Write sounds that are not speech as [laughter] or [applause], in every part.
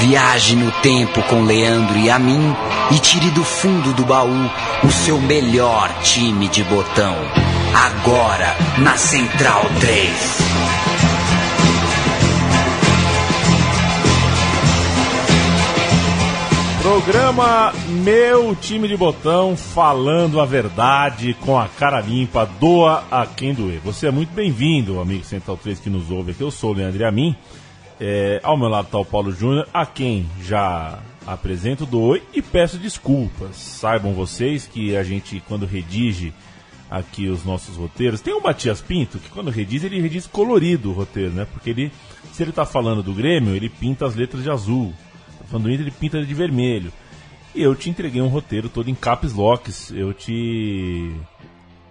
Viaje no tempo com Leandro e a mim e tire do fundo do baú o seu melhor time de botão. Agora na Central 3. Programa Meu Time de Botão falando a verdade com a cara limpa, doa a quem doer. Você é muito bem-vindo, amigo Central 3 que nos ouve aqui. Eu sou o Leandro e a mim. É, ao meu lado está o Paulo Júnior, a quem já apresento, dou e peço desculpas. Saibam vocês que a gente, quando redige aqui os nossos roteiros, tem o Matias Pinto, que quando rediz, ele rediz colorido o roteiro, né? Porque ele, se ele está falando do Grêmio, ele pinta as letras de azul. Tá falando do Inter, ele pinta de vermelho. E eu te entreguei um roteiro todo em caps locks. Eu te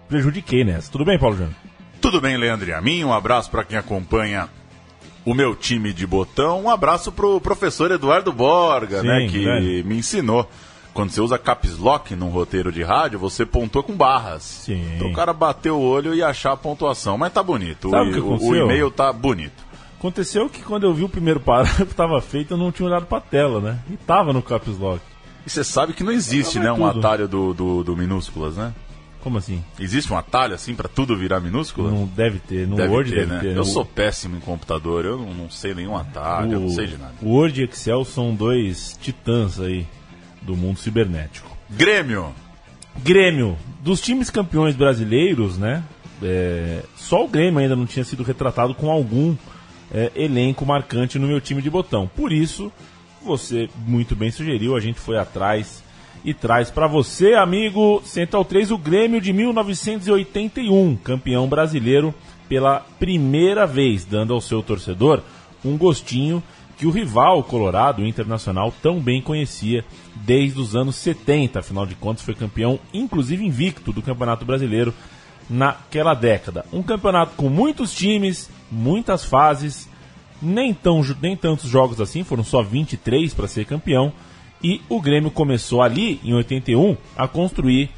prejudiquei nessa. Tudo bem, Paulo Júnior? Tudo bem, Leandro a mim. Um abraço para quem acompanha o meu time de botão. Um abraço pro professor Eduardo Borga, Sim, né, que me ensinou. Quando você usa caps lock num roteiro de rádio, você pontua com barras. Sim. Então o cara bater o olho e achar a pontuação. Mas tá bonito. Sabe o o, e-mail tá bonito. Aconteceu que quando eu vi o primeiro parágrafo que estava feito, eu não tinha olhado pra tela, né? E tava no caps lock. E você sabe que não existe, né, um tudo. atalho do, do, do minúsculas, né? Como assim? Existe um atalho assim pra tudo virar minúscula? Não deve ter. No Deve Word ter, deve né? ter. Eu O- sou péssimo em computador, eu não, não sei nenhum atalho, eu não sei de nada. O Word e Excel são dois titãs aí do mundo cibernético. Grêmio. Grêmio, dos times campeões brasileiros, né? é, só o Grêmio ainda não tinha sido retratado com algum é, elenco marcante no meu time de botão. Por isso, você muito bem sugeriu, a gente foi atrás e traz para você, amigo Central 3, o Grêmio de 1981, campeão brasileiro pela primeira vez, dando ao seu torcedor um gostinho que o rival colorado, o Internacional, tão bem conhecia desde os anos 70. Afinal de contas, foi campeão, inclusive invicto, do Campeonato Brasileiro naquela década. Um campeonato com muitos times, muitas fases, nem, tão, nem tantos jogos assim, foram só 23 para ser campeão. E o Grêmio começou ali, em 81, a construir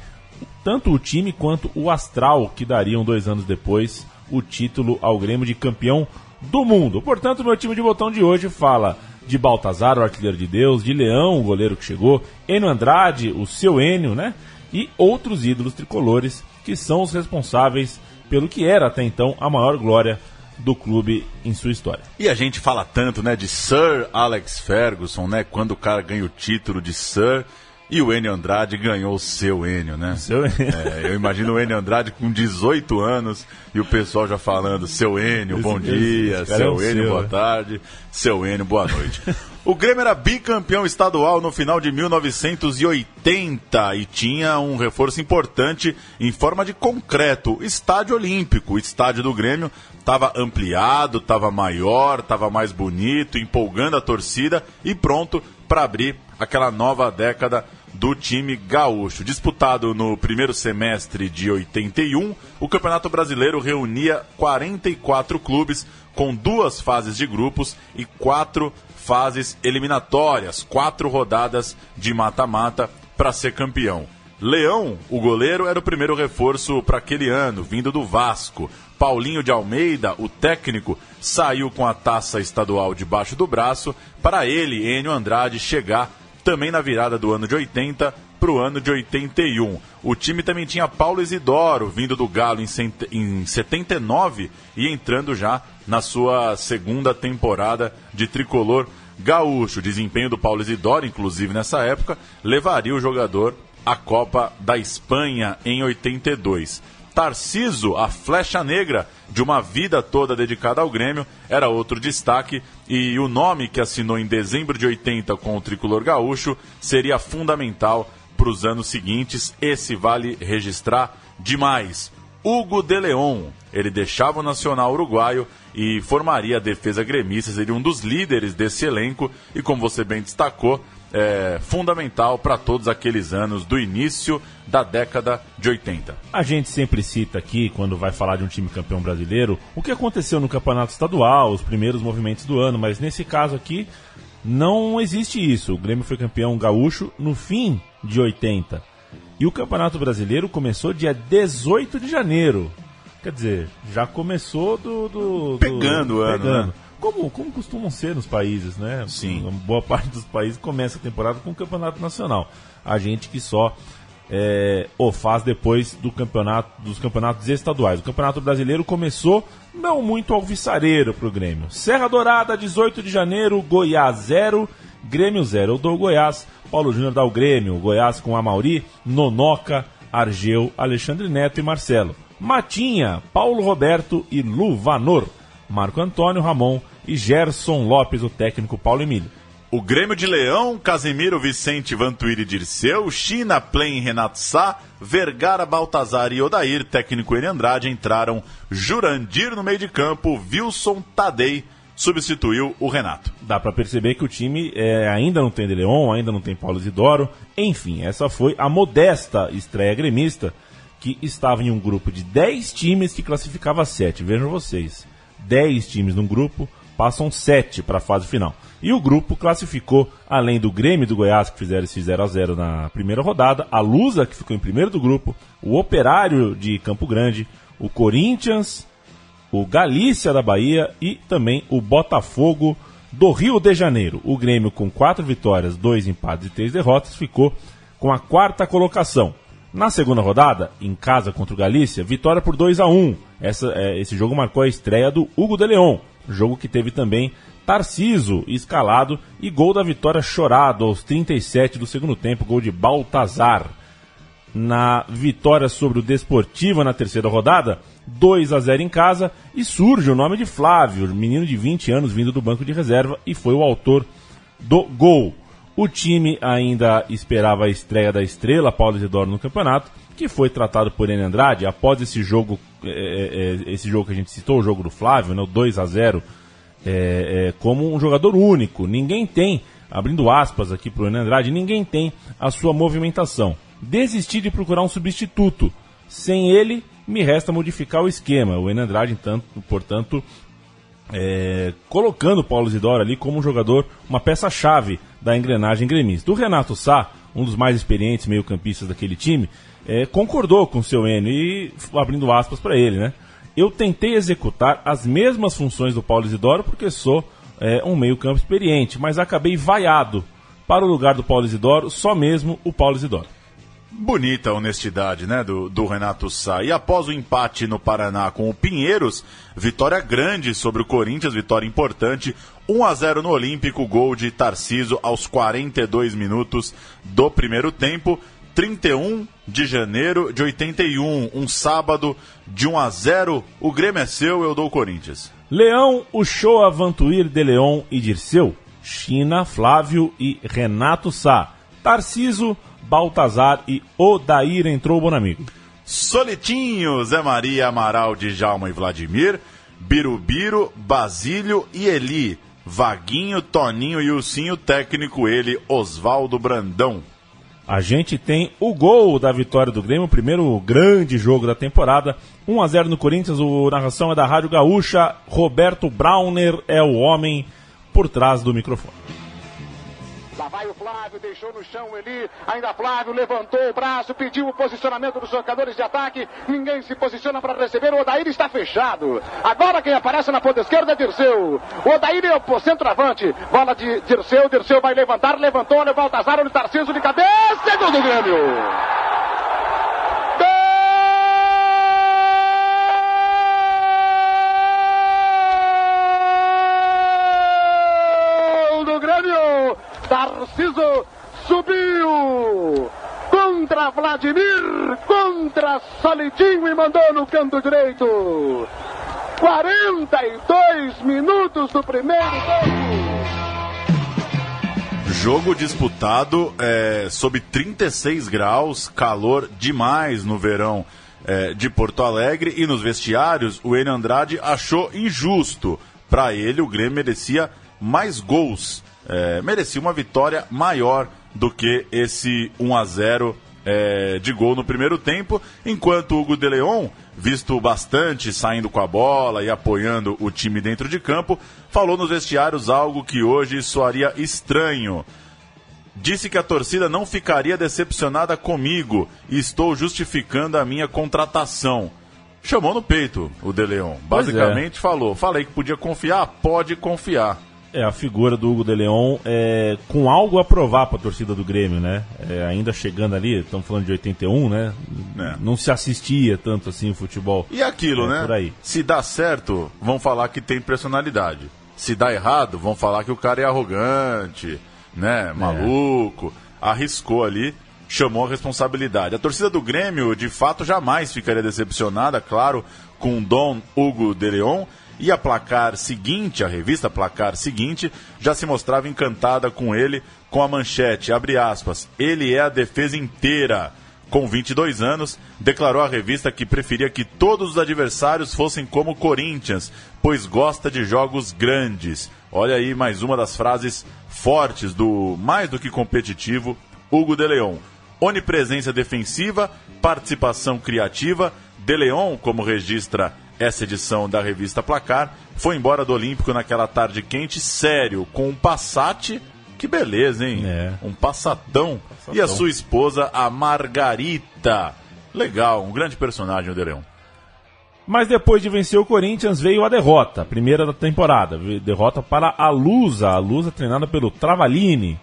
tanto o time quanto o astral que dariam dois anos depois o título ao Grêmio de campeão do mundo. Portanto, meu time de botão de hoje fala de Baltazar, o artilheiro de Deus, de Leão, o goleiro que chegou, Enio Andrade, o seu Enio, né? E outros ídolos tricolores que são os responsáveis pelo que era até então a maior glória do clube em sua história. E a gente fala tanto, né, de Sir Alex Ferguson, né, quando o cara ganha o título de Sir e o Enio Andrade ganhou o seu Enio, né? Seu Enio. É, eu imagino o Enio Andrade com 18 anos e o pessoal já falando, seu Enio, bom Esse- dia, esse é seu um Enio, seu, boa né? tarde, seu Enio, boa noite. O Grêmio era bicampeão estadual no final de 1980 e tinha um reforço importante em forma de concreto, estádio olímpico. O estádio do Grêmio estava ampliado, estava maior, estava mais bonito, empolgando a torcida e pronto para abrir aquela nova década do time gaúcho. Disputado no primeiro semestre de 81, o Campeonato Brasileiro reunia 44 clubes com duas fases de grupos e quatro fases eliminatórias, quatro rodadas de mata-mata para ser campeão. Leão, o goleiro, era o primeiro reforço para aquele ano, vindo do Vasco. Paulinho de Almeida, o técnico, saiu com a taça estadual debaixo do braço para ele, Enio Andrade, chegar também na virada do ano de 80 para o ano de 81. O time também tinha Paulo Isidoro, vindo do Galo em cent- em 79 e entrando já na sua segunda temporada de tricolor gaúcho. O desempenho do Paulo Isidoro, inclusive nessa época, levaria o jogador à Copa da Espanha em 82. Tarciso, a flecha negra de uma vida toda dedicada ao Grêmio, era outro destaque e o nome que assinou em dezembro de 80 com o tricolor gaúcho seria fundamental para os anos seguintes. Esse vale registrar demais. Hugo de Leon, ele deixava o Nacional Uruguaio e formaria a defesa gremista, seria um dos líderes desse elenco e, como você bem destacou, é fundamental para todos aqueles anos do início da década de 80. A gente sempre cita aqui, quando vai falar de um time campeão brasileiro, o que aconteceu no campeonato estadual, os primeiros movimentos do ano, mas nesse caso aqui não existe isso. O Grêmio foi campeão gaúcho no fim de 80. E o campeonato brasileiro começou dia 18 de janeiro. Quer dizer, já começou do. do- do- Pegando o ano, pegando. né? Como, como costumam ser nos países, né? Sim. Uma boa parte dos países começa a temporada com o campeonato nacional. A gente que só é, o faz depois do campeonato, dos campeonatos estaduais. O campeonato brasileiro começou não muito alvissareiro para o Grêmio. Serra Dourada, 18 de janeiro, Goiás 0, Grêmio 0. Eu dou o Goiás, Paulo Júnior dá o Grêmio, Goiás com Amauri, Nonoca, Argeu, Alexandre Neto e Marcelo. Matinha, Paulo Roberto e Luvanor. Marco Antônio Ramon e Gerson Lopes, o técnico Paulo Emílio. O Grêmio de Leão, Casemiro, Vicente, Vantuíri Dirceu, China, Plen, Renato Sá, Vergara, Baltazar e Odair, técnico N. Andrade, entraram Jurandir no meio de campo, Wilson Tadei substituiu o Renato. Dá para perceber que o time é, ainda não tem De Leon, ainda não tem Paulo Isidoro. Enfim, essa foi a modesta estreia gremista que estava em um grupo de 10 times que classificava 7. Vejam vocês, 10 times num grupo, passam 7 para a fase final. E o grupo classificou, além do Grêmio do Goiás, que fizeram esse 0 a 0 na primeira rodada, a Lusa, que ficou em primeiro do grupo, o Operário de Campo Grande, o Corinthians, o Galícia da Bahia e também o Botafogo do Rio de Janeiro. O Grêmio, com quatro vitórias, dois empates e três derrotas, ficou com a quarta colocação. Na segunda rodada, em casa contra o Galícia, vitória por 2 a 1 Essa, é, Esse jogo marcou a estreia do Hugo de Leon, jogo que teve também Tarciso escalado e gol da vitória chorado aos 37 do segundo tempo, gol de Baltazar. Na vitória sobre o Desportiva na terceira rodada, 2 a 0 em casa e surge o nome de Flávio, menino de 20 anos vindo do banco de reserva e foi o autor do gol. O time ainda esperava a estreia da estrela Paulo Isidoro no campeonato, que foi tratado por N. Andrade após esse jogo, é, é, esse jogo que a gente citou, o jogo do Flávio, né, o 2 a 0 é, é, como um jogador único. Ninguém tem, abrindo aspas aqui para o Andrade, ninguém tem a sua movimentação. Desistir de procurar um substituto. Sem ele, me resta modificar o esquema. O Andrade, então, portanto, é, colocando o Paulo Isidoro ali como um jogador, uma peça-chave da engrenagem gremista. O Renato Sá, um dos mais experientes meio-campistas daquele time, é, concordou com seu Enio e abrindo aspas para ele, né? eu tentei executar as mesmas funções do Paulo Isidoro porque sou é, um meio-campo experiente, mas acabei vaiado para o lugar do Paulo Isidoro, só mesmo o Paulo Isidoro. Bonita a honestidade, né, do, do Renato Sá. E após o empate no Paraná com o Pinheiros, vitória grande sobre o Corinthians, vitória importante, 1 a 0 no Olímpico, gol de Tarciso aos 42 minutos do primeiro tempo. 31 de janeiro de 81, um sábado de 1 a 0. O Grêmio é seu, eu dou o Corinthians. Leão, Uchoa, Vantuir, De Leon e Dirceu. China, Flávio e Renato Sá. Tarciso, Baltazar e Odair entrou, Bonamigo. Solitinho, Zé Maria, Amaral, Djalma e Vladimir. Birubiru, Basílio e Eli. Vaguinho, Toninho e Ursinho, técnico ele, Oswaldo Brandão. A gente tem o gol da vitória do Grêmio, o primeiro grande jogo da temporada. 1 a 0 no Corinthians, o narração é da Rádio Gaúcha. Roberto Brauner é o homem por trás do microfone. Lá vai o Flávio, deixou no chão ele. Ainda Flávio levantou o braço, pediu o posicionamento dos jogadores de ataque. Ninguém se posiciona para receber. O Odair está fechado. Agora quem aparece na ponta esquerda é Dirceu. O Odair é o centroavante. Bola de Dirceu. Dirceu vai levantar. Levantou. Olha o Baltazar. Olha o Tarcísio de cabeça. Segundo Grêmio. Tarciso subiu contra Vladimir, contra Solitinho e mandou no canto direito. 42 minutos do primeiro tempo. Jogo disputado é, sob 36 graus, calor demais no verão é, de Porto Alegre e nos vestiários o Enio Andrade achou injusto. Para ele, o Grêmio merecia mais gols é, merecia uma vitória maior do que esse 1 a 0 é, de gol no primeiro tempo, enquanto o Hugo de Leon, visto bastante saindo com a bola e apoiando o time dentro de campo, falou nos vestiários algo que hoje soaria estranho. Disse que a torcida não ficaria decepcionada comigo e estou justificando a minha contratação. chamou no peito o De Leon. É. Basicamente falou, falei que podia confiar, pode confiar. É, a figura do Hugo de Leon é, com algo a provar para a torcida do Grêmio, né? É, ainda chegando ali, estamos falando de 81, né? É. Não se assistia tanto assim o futebol. E aquilo, É, né? por aí. Se dá certo, vão falar que tem personalidade. Se dá errado, vão falar que o cara é arrogante, né? Maluco. Arriscou ali, chamou a responsabilidade. A torcida do Grêmio, de fato, jamais ficaria decepcionada, claro, com Dom Hugo de Leon. E a placar seguinte, a revista Placar seguinte, já se mostrava encantada com ele, com a manchete, abre aspas, ele é a defesa inteira com 22 anos, declarou à revista que preferia que todos os adversários fossem como o Corinthians, pois gosta de jogos grandes. Olha aí mais uma das frases fortes do mais do que competitivo Hugo de Leon. Onipresença defensiva, participação criativa. De Leon, como registra essa edição da revista Placar, foi embora do Olímpico naquela tarde quente, sério, com um Passat. Que beleza, hein? É. Um passatão. E a sua esposa, a Margarita. Legal, um grande personagem o De Leon. Mas depois de vencer o Corinthians veio a derrota, a primeira da temporada. Derrota para a Lusa, a Lusa treinada pelo Travalini.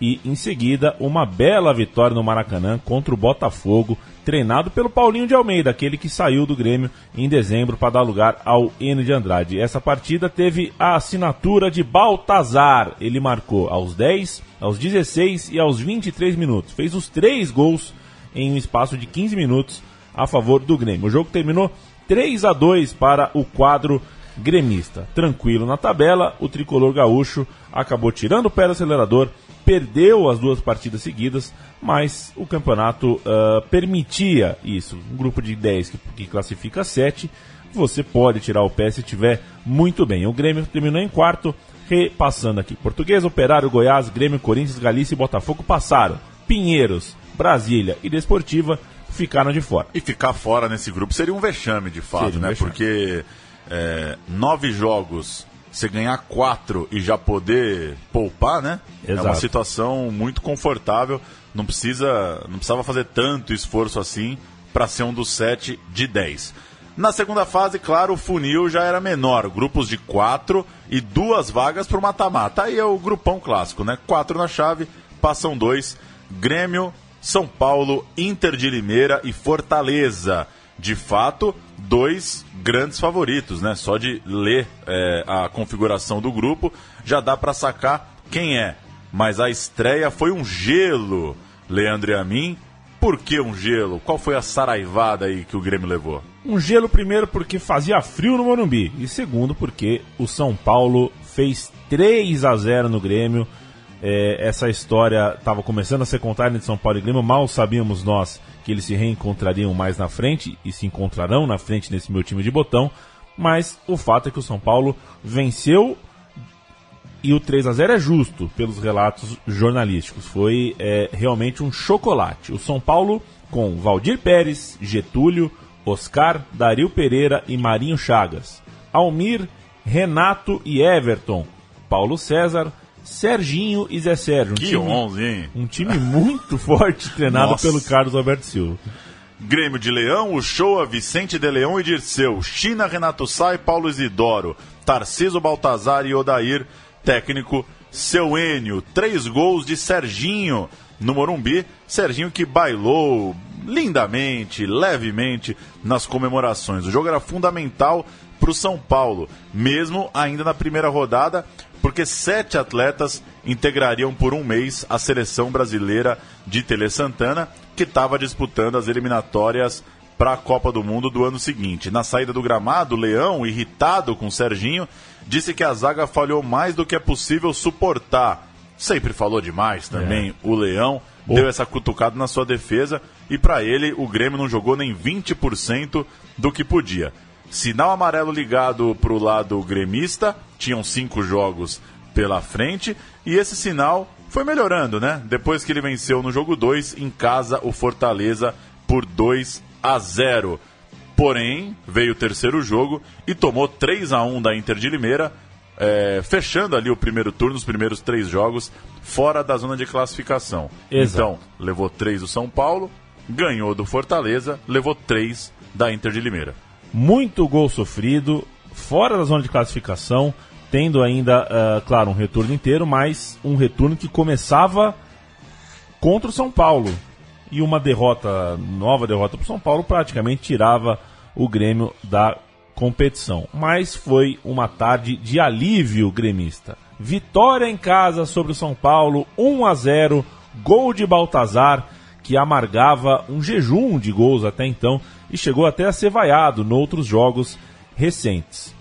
E em seguida, uma bela vitória no Maracanã contra o Botafogo, treinado pelo Paulinho de Almeida, aquele que saiu do Grêmio em dezembro para dar lugar ao N de Andrade. Essa partida teve a assinatura de Baltazar. Ele marcou aos 10, aos 16 e aos 23 minutos. Fez os três gols em um espaço de 15 minutos a favor do Grêmio. O jogo terminou 3 a 2 para o quadro gremista. Tranquilo na tabela, o tricolor gaúcho acabou tirando o pé do acelerador, perdeu as duas partidas seguidas, mas o campeonato ah, permitia isso. Um grupo de 10 que, que classifica 7, você pode tirar o pé se estiver muito bem. O Grêmio terminou em quarto, repassando aqui. Português, Operário, Goiás, Grêmio, Corinthians, Galícia e Botafogo passaram. Pinheiros, Brasília e Desportiva ficaram de fora. E ficar fora nesse grupo seria um vexame, de fato, um né? vexame. Porque é, nove jogos, você ganhar quatro e já poder poupar, né? É uma Exato. situação muito confortável. Não precisa, não precisava fazer tanto esforço assim para ser um dos sete de 10. Na segunda fase, claro, o funil já era menor, grupos de quatro e duas vagas para o mata-mata. Aí é o grupão clássico, né? Quatro na chave, passam dois. Grêmio, São Paulo, Inter de Limeira e Fortaleza. De fato, dois grandes favoritos, né? Só de ler é, a configuração do grupo já dá para sacar quem é. Mas a estreia foi um gelo, Leandro e a mim. Por que um gelo? Qual foi a saraivada aí que o Grêmio levou? Um gelo primeiro porque fazia frio no Morumbi e segundo porque o São Paulo fez 3 a 0 no Grêmio. É, essa história estava começando a ser contada entre São Paulo e Grêmio, mal sabíamos nós que eles se reencontrariam mais na frente e se encontrarão na frente nesse meu time de botão, mas o fato é que o São Paulo venceu e o 3 a 0 é justo pelos relatos jornalísticos. Foi é, realmente um chocolate. O São Paulo com Valdir Pérez, Getúlio, Oscar, Dario Pereira e Marinho Chagas. Almir, Renato e Everton. Paulo César, Serginho e Zé Sérgio. Um Que time, 11, hein? um time muito [laughs] forte treinado Nossa. pelo Carlos Alberto Silva. Grêmio de Leão, Uchoa, Vicente de Leão e Dirceu, China, Renato e Paulo Isidoro, Tarciso Baltazar e Odair, técnico Seu Enio, três gols de Serginho no Morumbi, Serginho que bailou lindamente, levemente nas comemorações. O jogo era fundamental para o São Paulo, mesmo ainda na primeira rodada, porque sete atletas integrariam por um mês a seleção brasileira de Tele Santana, que estava disputando as eliminatórias para a Copa do Mundo do ano seguinte. Na saída do gramado, o Leão, irritado com o Serginho, disse que a zaga falhou mais do que é possível suportar. Sempre falou demais também o Leão, deu essa cutucada na sua defesa e para ele o Grêmio não jogou nem 20% do que podia. Sinal amarelo ligado para o lado gremista, tinham cinco jogos pela frente e esse sinal foi melhorando, né? Depois que ele venceu no jogo 2 em casa o Fortaleza por 2 a 0. Porém, veio o terceiro jogo e tomou 3 a 1 da Inter de Limeira, é, fechando ali o primeiro turno, os primeiros três jogos, fora da zona de classificação. Exato. Então, levou 3 do São Paulo, ganhou do Fortaleza, levou 3 da Inter de Limeira. Muito gol sofrido, fora da zona de classificação, tendo ainda, uh, claro, um retorno inteiro, mas um retorno que começava contra o São Paulo. E uma derrota, nova derrota para o São Paulo, praticamente tirava o Grêmio da competição. Mas foi uma tarde de alívio gremista. Vitória em casa sobre o São Paulo, 1 a 0, gol de Baltazar, que amargava um jejum de gols até então e chegou até a ser vaiado noutros jogos recentes.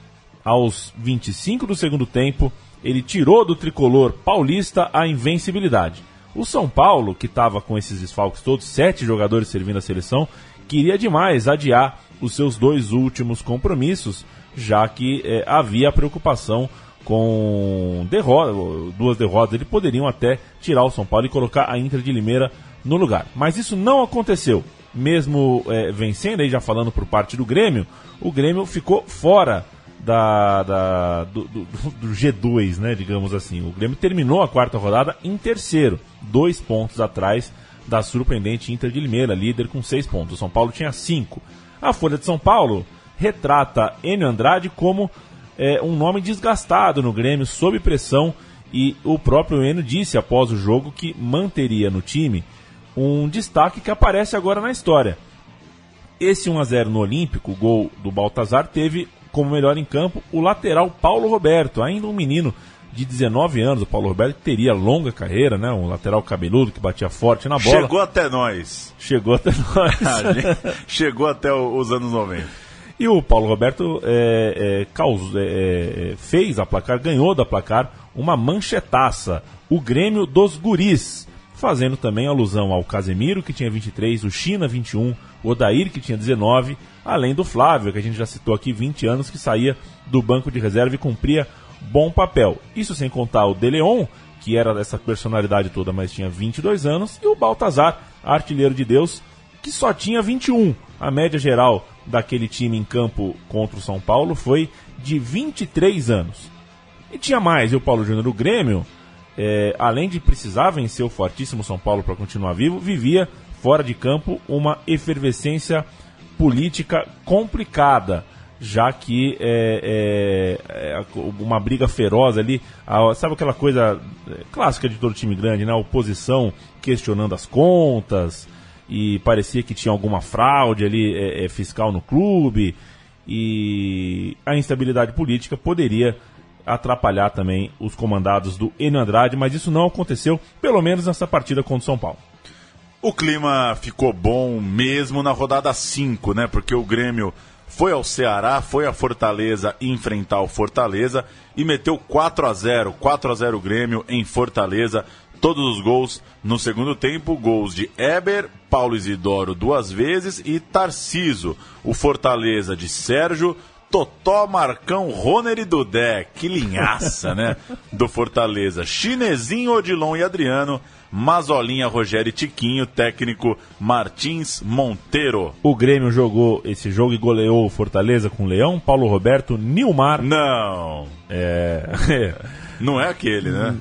Aos 25 do segundo tempo, ele tirou do tricolor paulista a invencibilidade. O São Paulo, que estava com esses desfalques todos, sete jogadores servindo a seleção, queria demais adiar os seus dois últimos compromissos, já que eh, havia preocupação com derrota, duas derrotas. Eles poderiam até tirar o São Paulo e colocar a Inter de Limeira no lugar. Mas isso não aconteceu. Mesmo é, vencendo, aí já falando por parte do Grêmio, o Grêmio ficou fora da, da do, do, [laughs] do, G2, né, digamos assim. O Grêmio terminou a quarta rodada em terceiro, dois pontos atrás da surpreendente Inter de Limeira, líder com seis pontos. O São Paulo tinha cinco. A Folha de São Paulo retrata Enio Andrade como é, um nome desgastado no Grêmio, sob pressão, e o próprio Enio disse após o jogo que manteria no time um destaque que aparece agora na história. Esse 1 a 0 no Olímpico, o gol do Baltazar, teve como melhor em campo o lateral Paulo Roberto, ainda um menino de 19 anos. O Paulo Roberto teria longa carreira, né? Um lateral cabeludo que batia forte na bola. Chegou até nós. Chegou até nós. [laughs] chegou até os anos 90. E o Paulo Roberto é, é, causou, é, é, fez a placar, ganhou da placar uma manchetaça. O Grêmio dos Guris fazendo também alusão ao Casemiro, que tinha 23, o China, 21, o Odair, que tinha 19, além do Flávio, que a gente já citou aqui, 20 anos, que saía do banco de reserva e cumpria bom papel. Isso sem contar o De Leon, que era dessa personalidade toda, mas tinha 22 anos, e o Baltazar, artilheiro de Deus, que só tinha 21. A média geral daquele time em campo contra o São Paulo foi de 23 anos. E tinha mais, e o Paulo Júnior do Grêmio é, além de precisar vencer o fortíssimo São Paulo para continuar vivo, vivia fora de campo uma efervescência política complicada, já que é, é, é uma briga feroz ali, a, sabe aquela coisa é, clássica de todo time grande, né? A oposição questionando as contas e parecia que tinha alguma fraude ali é, fiscal no clube e a instabilidade política poderia atrapalhar também os comandados do Enio Andrade, mas isso não aconteceu, pelo menos nessa partida contra o São Paulo. O clima ficou bom mesmo na rodada 5, né? Porque o Grêmio foi ao Ceará, foi a Fortaleza enfrentar o Fortaleza e meteu 4 a 0, 4 a 0 Grêmio em Fortaleza. Todos os gols no segundo tempo, gols de Eber, Paulo Isidoro duas vezes e Tarciso. O Fortaleza de Sérgio, Totó, Marcão, Roner e Dudé. Que linhaça, né? [laughs] Do Fortaleza. Chinesinho, Odilon e Adriano. Mazolinha, Rogério e Tiquinho. Técnico Martins Monteiro. O Grêmio jogou esse jogo e goleou o Fortaleza com o Leão, Paulo Roberto, Nilmar. Não. É. [laughs] Não é aquele, né?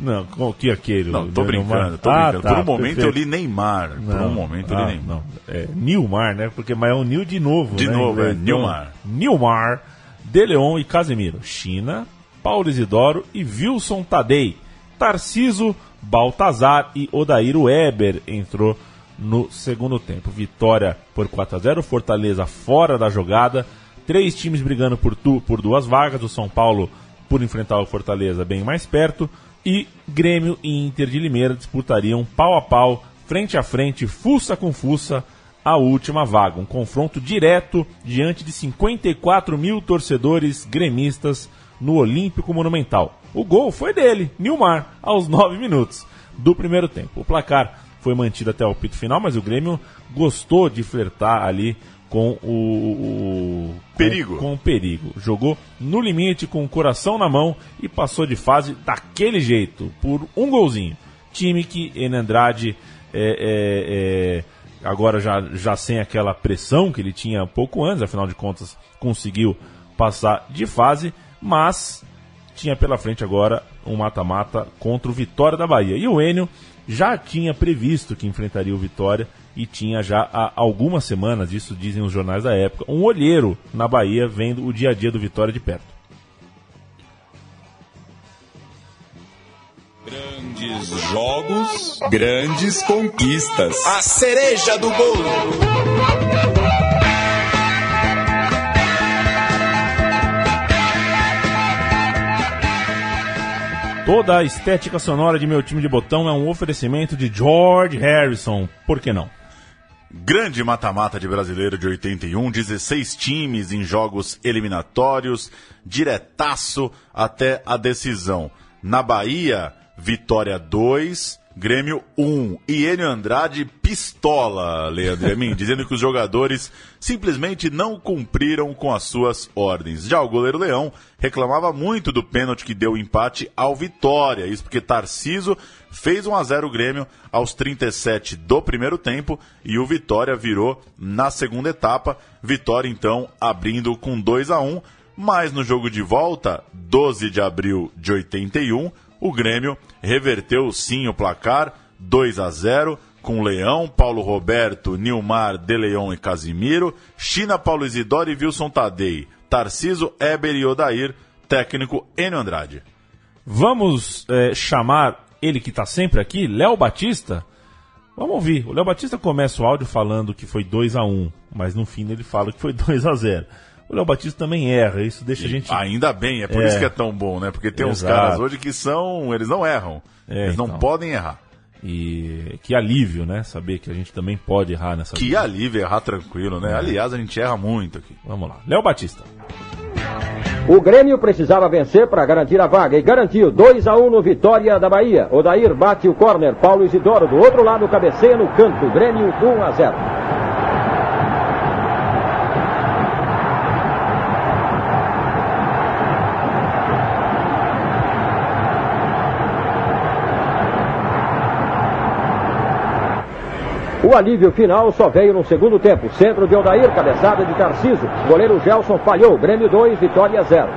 Não, o que aquele? Não, tô brincando, tô ah, brincando. Tá, Por um momento perfeito. eu li Neymar. Não, Por um momento ah, eu li Neymar. Não. É, Nilmar, né? Porque mas é um Nil de novo. De né? novo, é Nilmar. Nilmar, De Leon e Casemiro. China, Paulo Isidoro e Wilson Tadei. Tarciso, Baltazar e Odair Weber entrou no segundo tempo. Vitória por 4 a 0 Fortaleza fora da jogada. Três times brigando por, tu, por duas vagas. O São Paulo por enfrentar o Fortaleza bem mais perto e Grêmio e Inter de Limeira disputariam pau a pau, frente a frente, fuça com fuça, a última vaga. Um confronto direto diante de 54 mil torcedores gremistas no Olímpico Monumental. O gol foi dele, Nilmar, aos 9 minutos do primeiro tempo. O placar foi mantido até o pito final, mas o Grêmio gostou de flertar ali com o, o perigo. Com, com, o perigo. Jogou no limite, com o coração na mão e passou de fase daquele jeito, por um golzinho. Time que em Andrade é, é, é, agora já, já sem aquela pressão que ele tinha pouco antes, afinal de contas conseguiu passar de fase, mas tinha pela frente agora um mata-mata contra o Vitória da Bahia. E o Enio já tinha previsto que enfrentaria o Vitória e tinha já há algumas semanas, isso dizem os jornais da época, um olheiro na Bahia vendo o dia a dia do Vitória de perto. Grandes jogos, grandes conquistas. A cereja do bolo. Toda a estética sonora de meu time de botão é um oferecimento de George Harrison. Por que não? Grande mata-mata de brasileiro de 81, 16 times em jogos eliminatórios, diretaço até a decisão. Na Bahia, Vitória 2, Grêmio 1. E Enio Andrade pistola, Leandro Emin, dizendo que os jogadores simplesmente não cumpriram com as suas ordens. Já o goleiro Leão reclamava muito do pênalti que deu empate ao Vitória. Isso porque Tarciso fez 1 a 0 o Grêmio aos 37 do primeiro tempo e o Vitória virou na segunda etapa. Vitória então abrindo com 2 a 1, mas no jogo de volta, 12 de abril de 81, o Grêmio reverteu sim o placar 2 a 0 com Leão, Paulo Roberto, Nilmar, De Leon e Casimiro, China, Paulo Isidoro e Wilson Tadei, Tarciso, Eber e Odair, técnico Enio Andrade. Vamos é, chamar ele que está sempre aqui, Léo Batista? Vamos ouvir. O Léo Batista começa o áudio falando que foi 2 a 1 mas no fim ele fala que foi [laughs] 2 a 0 o Léo Batista também erra, isso deixa a gente. Ainda bem, é por É. isso que é tão bom, né? Porque tem uns Exato. caras hoje que são. Eles não erram. É, eles não então. podem errar. E que alívio, né? Saber que a gente também pode errar nessa Que vida. alívio errar tranquilo, É. né? Aliás, a gente erra muito aqui. Vamos lá. Léo Batista. O Grêmio precisava vencer para garantir a vaga e garantiu 2 a 1 no Vitória da Bahia. Odair bate o córner, Paulo Isidoro do outro lado cabeceia no canto. Grêmio 1 a 0. O alívio final só veio no segundo tempo. Centro de Odair, cabeçada de Tarciso. Goleiro Gelson falhou. Grêmio 2, Vitória 0.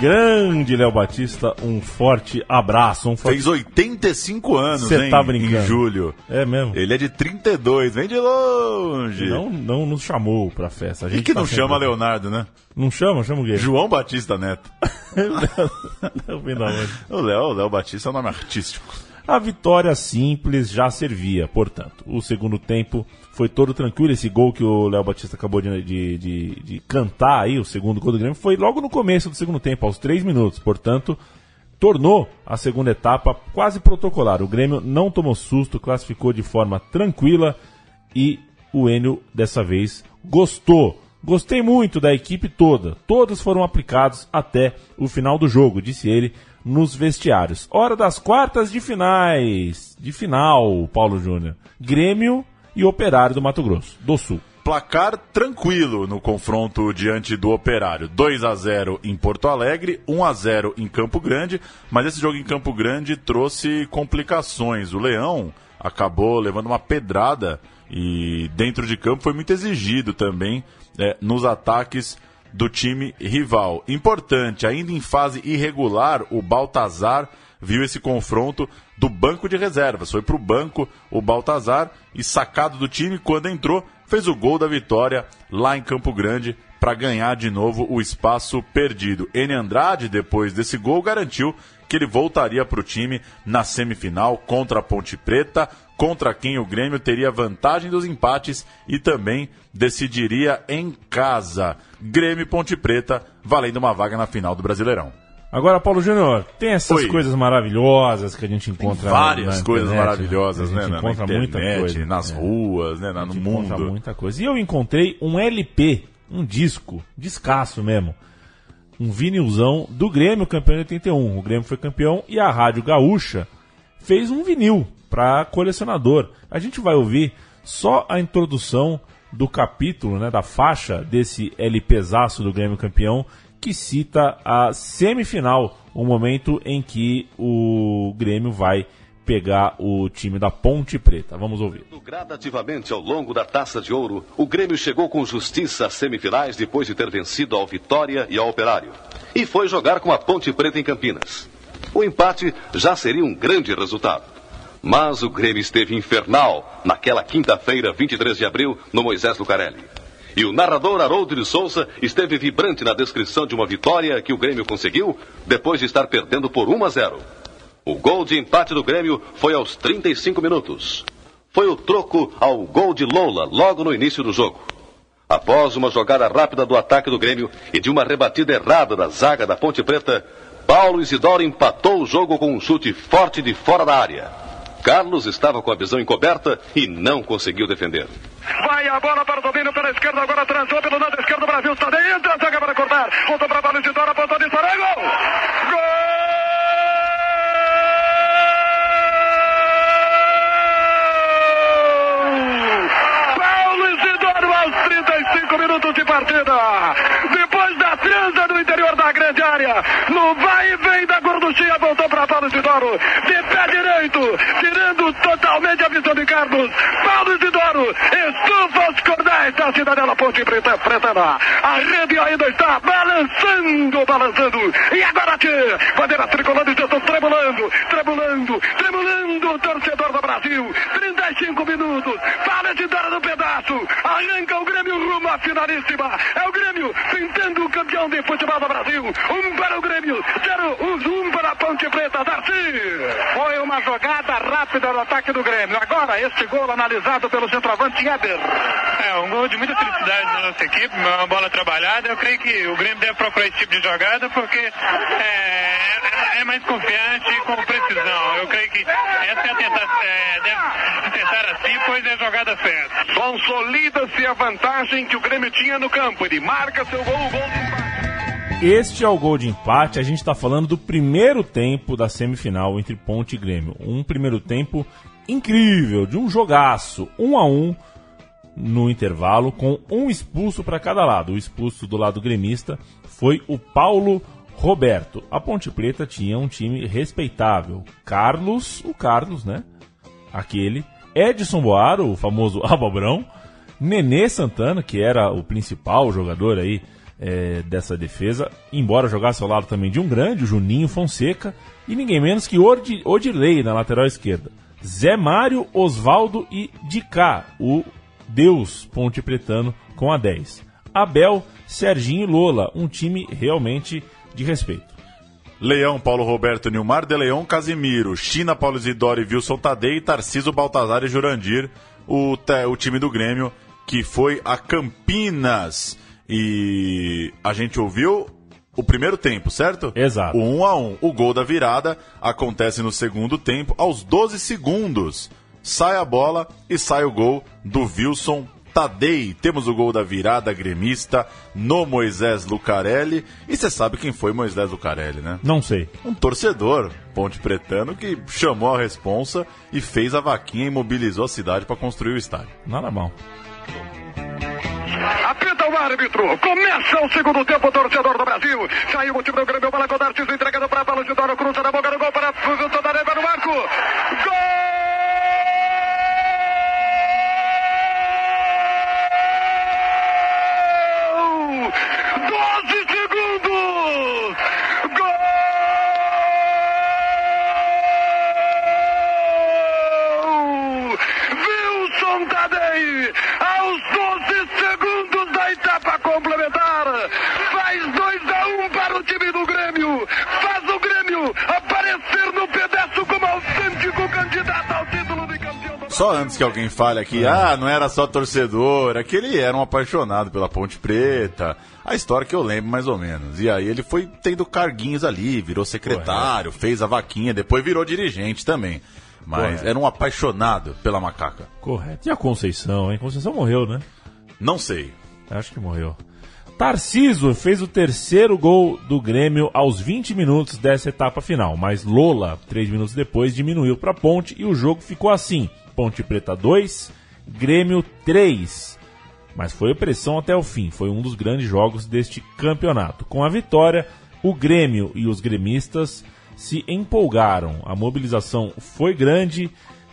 Grande Léo Batista, um forte abraço. Um forte... Fez 85 anos, Cê hein? tá brincando. Em julho. É mesmo. Ele é de 32, vem de longe. Não, não nos chamou pra festa. A E gente que tá não chama Leonardo, né? Não chama? Chama o quê? João Batista Neto. Não. O Léo, o Léo Batista é um nome artístico. A vitória simples já servia, portanto. O segundo tempo foi todo tranquilo. Esse gol que o Léo Batista acabou de, de, de- de cantar aí, o segundo gol do Grêmio, foi logo no começo do segundo tempo, aos três minutos. Portanto, tornou a segunda etapa quase protocolar. O Grêmio não tomou susto, classificou de forma tranquila e o Enio, dessa vez, gostou. Gostei muito da equipe toda. Todos foram aplicados até o final do jogo, disse ele nos vestiários. Hora das quartas de finais. De final, Paulo Júnior. Grêmio e Operário do Mato Grosso, do Sul. Placar tranquilo no confronto diante do Operário. 2 a 0 em Porto Alegre, 1 a 0 em Campo Grande, mas esse jogo em Campo Grande trouxe complicações. O Leão acabou levando uma pedrada e dentro de campo foi muito exigido também é, nos ataques do time rival. Importante, ainda em fase irregular, o Baltazar viu esse confronto do banco de reservas. Foi para o banco o Baltazar e sacado do time quando entrou, fez o gol da vitória lá em Campo Grande para ganhar de novo o espaço perdido. N. Andrade, depois desse gol, garantiu que ele voltaria para o time na semifinal contra a Ponte Preta, contra quem o Grêmio teria vantagem dos empates e também decidiria em casa. Grêmio e Ponte Preta valendo uma vaga na final do Brasileirão. Agora, Paulo Júnior, tem essas Oi. coisas maravilhosas que a gente encontra Várias na coisas internet, maravilhosas, a né? gente Na, na encontra muita internet, coisa. nas É. ruas, né? na- A no gente encontra mundo. muita coisa. E eu encontrei um LP, um disco, descasso mesmo. Um vinilzão do Grêmio, campeão de 81. O Grêmio foi campeão e a Rádio Gaúcha fez um vinil para colecionador. A gente vai ouvir só a introdução do capítulo, né, da faixa desse LPzaço do Grêmio campeão, que cita a semifinal, o momento em que o Grêmio vai pegar o time da Ponte Preta. Vamos ouvir. Gradativamente ao longo da Taça de Ouro, o Grêmio chegou com justiça às semifinais depois de ter vencido ao Vitória e ao Operário. E foi jogar com a Ponte Preta em Campinas. O empate já seria um grande resultado. Mas o Grêmio esteve infernal naquela quinta-feira, 23 de abril, no Moisés Lucarelli. E o narrador Haroldo de Souza esteve vibrante na descrição de uma vitória que o Grêmio conseguiu depois de estar perdendo por 1 a 0. O gol de empate do Grêmio foi aos 35 minutos. Foi o troco ao gol de Lola logo no início do jogo. Após uma jogada rápida do ataque do Grêmio e de uma rebatida errada da zaga da Ponte Preta, Paulo Isidoro empatou o jogo com um chute forte de fora da área. Carlos estava com a visão encoberta e não conseguiu defender. Vai a bola para o domínio pela esquerda, agora transou pelo lado esquerdo, Brasil está dentro, zaga para cortar. Voltou para Paulo Isidoro, apontou de fora, gol! Gol! Paulo Isidoro aos 35 minutos de partida. Depois da transa no interior da grande área, no vai e vem da gorduchinha, voltou para Paulo Isidoro. De pé direito, tirando totalmente a visão de Carlos. Paulo Isidoro estufa os cordéis da cidadela Ponte Preta, Preta. A rede ainda está balançando, balançando. E agora, tchê, bandeira tricolor de estão tremulando, tremulando, tremulando o torcedor do Brasil. 35 minutos, Paulo Isidoro no pedaço, arranca o Grêmio rumo finalíssima. É o Grêmio pintando o campeão de futebol do Brasil. Um para o Grêmio, zero, um para a Ponte Preta, Darcy. Foi uma jogada rápida no ataque do Grêmio. Agora, este gol analisado pelo centroavante Éder. É, um gol de muita felicidade da nossa equipe, uma bola trabalhada. Eu creio que o Grêmio deve procurar esse tipo de jogada porque é, é mais confiante e com precisão. Eu creio que essa é a tentar, é, deve tentar assim, pois é a jogada certa. Consolida-se a vantagem que o Grêmio tinha no campo. Ele marca seu gol, gol de empate. Este é o gol de empate. A gente está falando do primeiro tempo da semifinal entre Ponte e Grêmio. Um primeiro tempo incrível, de um jogaço, um a um no intervalo, com um expulso para cada lado. O expulso do lado gremista foi o Paulo Roberto. A Ponte Preta tinha um time respeitável. Carlos, o Carlos, né? Aquele. Edson Boaro, o famoso [laughs] Abobrão. Nenê Santana, que era o principal jogador aí é, dessa defesa, embora jogasse ao lado também de um grande, o Juninho Fonseca, e ninguém menos que Odi- Odilei na lateral esquerda. Zé Mário, Osvaldo e Dicá, o Deus Ponte Pretano com a 10. Abel, Serginho e Lola, um time realmente de respeito. Leão, Paulo Roberto, Nilmar de Leão, Casimiro, China, Paulo Isidoro e Wilson Tadei, Tarciso, Baltazar e Jurandir, o, o time do Grêmio, que foi a Campinas. E a gente ouviu o primeiro tempo, certo? Exato. O 1 a 1 O gol da virada acontece no segundo tempo, aos 12 segundos. Sai a bola e sai o gol do Wilson Tadei. Temos o gol da virada gremista no Moisés Lucarelli. E você sabe quem foi Moisés Lucarelli, né? Não sei. Um torcedor ponte pretano que chamou a responsa e fez a vaquinha e mobilizou a cidade para construir o estádio. Nada mal. Apita o árbitro. Começa o segundo tempo, torcedor do Brasil. Saiu o time do Grêmio, bola com Narciso entregando para Paulo Isidoro, cruza na boca do gol para Tadei, vai no marco. Gol! 12 segundos! Gol! Wilson Tadei, aos 12 segundos da etapa complementar, faz 2 a 1 para o time do Grêmio, faz o Grêmio aparecer no pedaço como autêntico candidato ao título de campeão do Só antes que alguém fale aqui, ah, não era só torcedor, aquele era um apaixonado pela Ponte Preta. A história que eu lembro mais ou menos. E aí ele foi tendo carguinhos ali, virou secretário, fez a vaquinha, depois virou dirigente também. Mas Correto. era um apaixonado pela macaca. Correto. E a Conceição, hein? Conceição morreu, né? Não sei. Acho que morreu. Tarciso fez o terceiro gol do Grêmio aos 20 minutos dessa etapa final, mas Lola, três minutos depois, diminuiu para Ponte e o jogo ficou assim: Ponte Preta 2, Grêmio 3. Mas foi pressão até o fim, foi um dos grandes jogos deste campeonato. Com a vitória, o Grêmio e os gremistas se empolgaram. A mobilização foi grande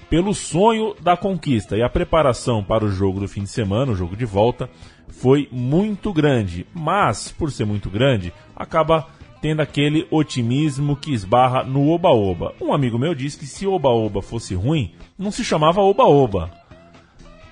pelo sonho da conquista e a preparação para o jogo do fim de semana, o jogo de volta, foi muito grande. Mas, por ser muito grande, acaba tendo aquele otimismo que esbarra no oba-oba. Um amigo meu disse que se oba-oba fosse ruim, não se chamava oba-oba.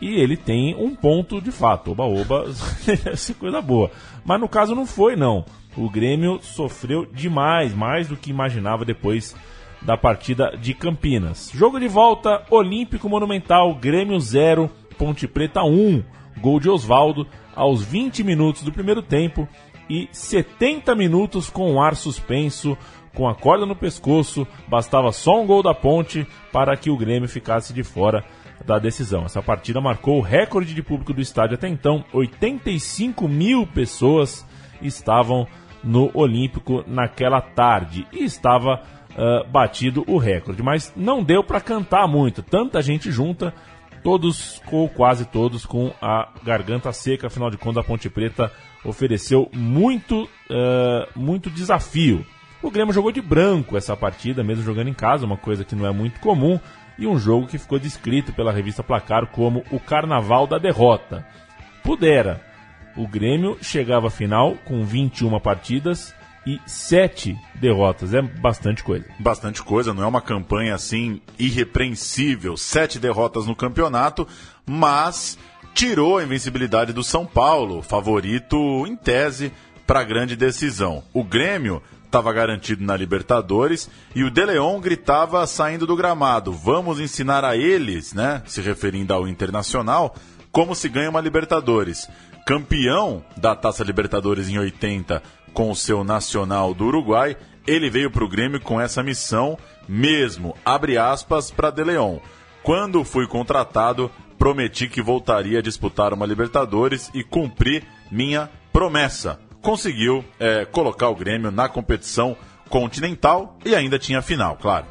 E ele tem um ponto de fato. Oba-oba [laughs] ser coisa boa. Mas no caso não foi, não. O Grêmio sofreu demais, mais do que imaginava depois da partida de Campinas. Jogo de volta, Olímpico Monumental, Grêmio 0, Ponte Preta 1. Gol de Oswaldo aos 20 minutos do primeiro tempo e 70 minutos com o ar suspenso, com a corda no pescoço. Bastava só um gol da Ponte para que o Grêmio ficasse de fora da decisão. Essa partida marcou o recorde de público do estádio até então. 85 mil pessoas estavam no Olímpico naquela tarde e estava uh, batido o recorde. Mas não deu para cantar muito, tanta gente junta, todos ou quase todos com a garganta seca. Afinal de contas, a Ponte Preta ofereceu muito, uh, muito desafio. O Grêmio jogou de branco essa partida, mesmo jogando em casa, uma coisa que não é muito comum, e um jogo que ficou descrito pela revista Placar como o Carnaval da Derrota. Pudera o Grêmio chegava à final com 21 partidas e 7 derrotas. É bastante coisa. Bastante coisa, não é uma campanha assim irrepreensível. Sete derrotas no campeonato, mas tirou a invencibilidade do São Paulo, favorito em tese para a grande decisão. O Grêmio estava garantido na Libertadores e o De Leon gritava saindo do gramado: "Vamos ensinar a eles, né, se referindo ao Internacional, como se ganha uma Libertadores" campeão da Taça Libertadores em 80 com o seu Nacional do Uruguai, ele veio para o Grêmio com essa missão mesmo, abre aspas, para De Leon. Quando fui contratado, prometi que voltaria a disputar uma Libertadores e cumpri minha promessa. Conseguiu é, colocar o Grêmio na competição continental e ainda tinha final, claro.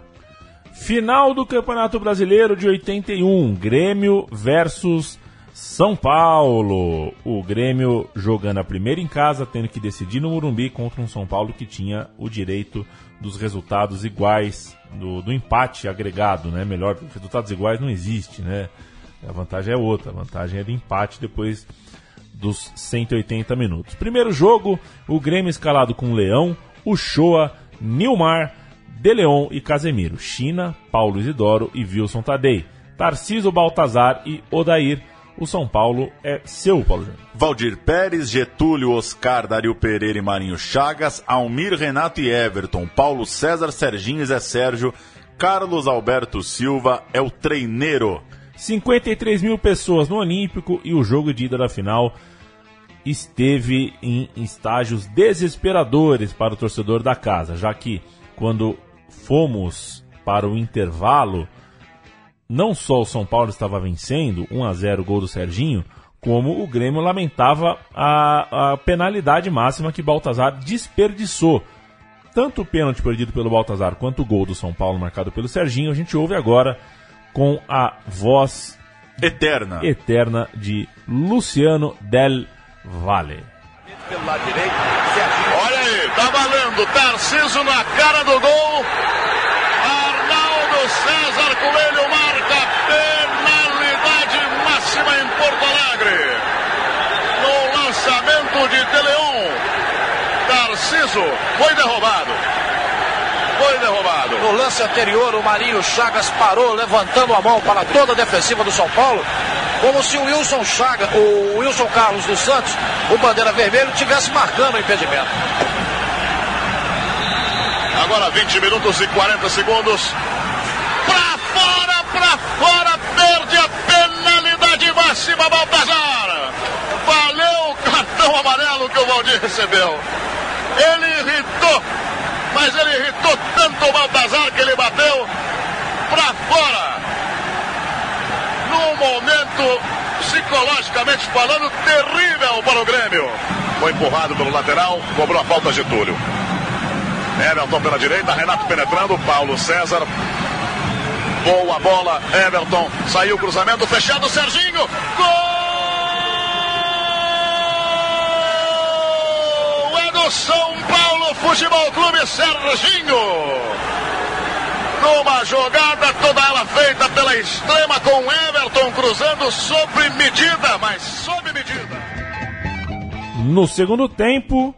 Final do Campeonato Brasileiro de 81, Grêmio versus são Paulo, o Grêmio jogando a primeira em casa, tendo que decidir no Morumbi contra um São Paulo que tinha o direito dos resultados iguais, do, do empate agregado, né? Melhor, resultados iguais não existe, né? A vantagem é outra, a vantagem é do empate depois dos 180 minutos. Primeiro jogo, o Grêmio escalado com Leão, Uchoa, Nilmar, De Leon e Casemiro. China, Paulo Isidoro e Wilson Tadei. Tarciso Baltazar e Odair o São Paulo é seu, Paulo Júnior. Valdir Pérez, Getúlio, Oscar, Dario Pereira e Marinho Chagas, Almir, Renato e Everton, Paulo César, Serginho e Zé Sérgio, Carlos Alberto Silva é o treineiro. 53 mil pessoas no Olímpico e o jogo de ida da final esteve em estágios desesperadores para o torcedor da casa, já que quando fomos para o intervalo não só o São Paulo estava vencendo, 1 a 0 gol do Serginho, como o Grêmio lamentava a, a penalidade máxima que Baltazar desperdiçou. Tanto o pênalti perdido pelo Baltazar quanto o gol do São Paulo marcado pelo Serginho, a gente ouve agora com a voz eterna, eterna de Luciano Del Valle. Pelo lado direito, Serginho. Olha aí, tá valendo, Tarciso na cara do gol. Arnaldo César Coelho marca penalidade máxima em Porto Alegre. No lançamento de Teleon, Tarciso foi derrubado. Foi derrubado. No lance anterior, o Marinho Chagas parou, levantando a mão para toda a defensiva do São Paulo, como se o Wilson Chagas, o Wilson Carlos dos Santos, o bandeira vermelho, tivesse marcando o impedimento. Agora 20 minutos e 40 segundos. Pra fora, pra fora, perde a penalidade máxima, Baltazar. Valeu o cartão amarelo que o Valdir recebeu. Ele irritou, mas ele irritou tanto o Baltazar que ele bateu pra fora. Num momento, psicologicamente falando, terrível para o Grêmio. Foi empurrado pelo lateral, cobrou a falta de Túlio. Everton pela direita, Renato penetrando, Paulo César. Boa bola, Everton. Saiu o cruzamento, fechado, Serginho. Gol! É do São Paulo Futebol Clube Serginho. Numa jogada toda ela feita pela extrema com Everton cruzando sobre medida, mas sob medida. No segundo tempo,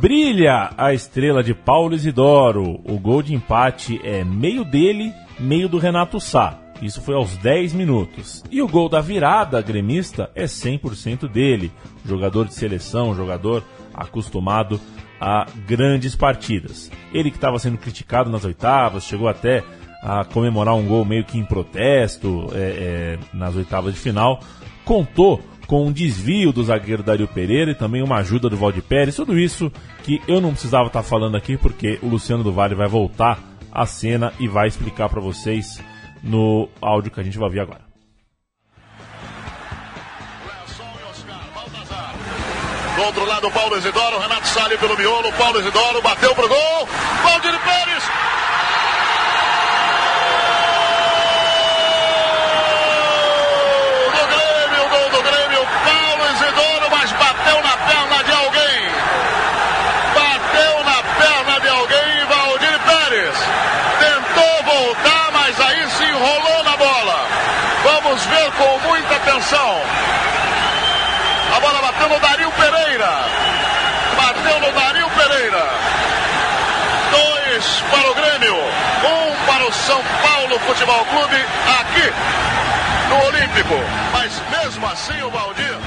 brilha a estrela de Paulo Isidoro. O gol de empate é meio dele, meio do Renato Sá. Isso foi aos 10 minutos. E o gol da virada gremista é 100% dele. Jogador de seleção, jogador acostumado a grandes partidas. Ele que estava sendo criticado nas oitavas, chegou até a comemorar um gol meio que em protesto é, é, nas oitavas de final, contou com um desvio do zagueiro Dario Pereira e também uma ajuda do Valdir Pérez. Tudo isso que eu não precisava estar falando aqui porque o Luciano do Vale vai voltar à cena e vai explicar para vocês no áudio que a gente vai ouvir agora. Do outro lado, Paulo Isidoro, Renato Salles pelo miolo, Paulo Isidoro bateu pro gol, Valdir Pérez. Do Grêmio, gol do Grêmio, Paulo Isidoro, mas bateu na perna de alguém. Bateu na perna de alguém, Valdir Pérez. Tentou voltar, mas aí se enrolou na bola. Vamos ver com muita atenção. Bateu no Dario Pereira. Bateu no Dario Pereira. Dois para o Grêmio. Um para o São Paulo Futebol Clube aqui no Olímpico. Mas mesmo assim o Valdir.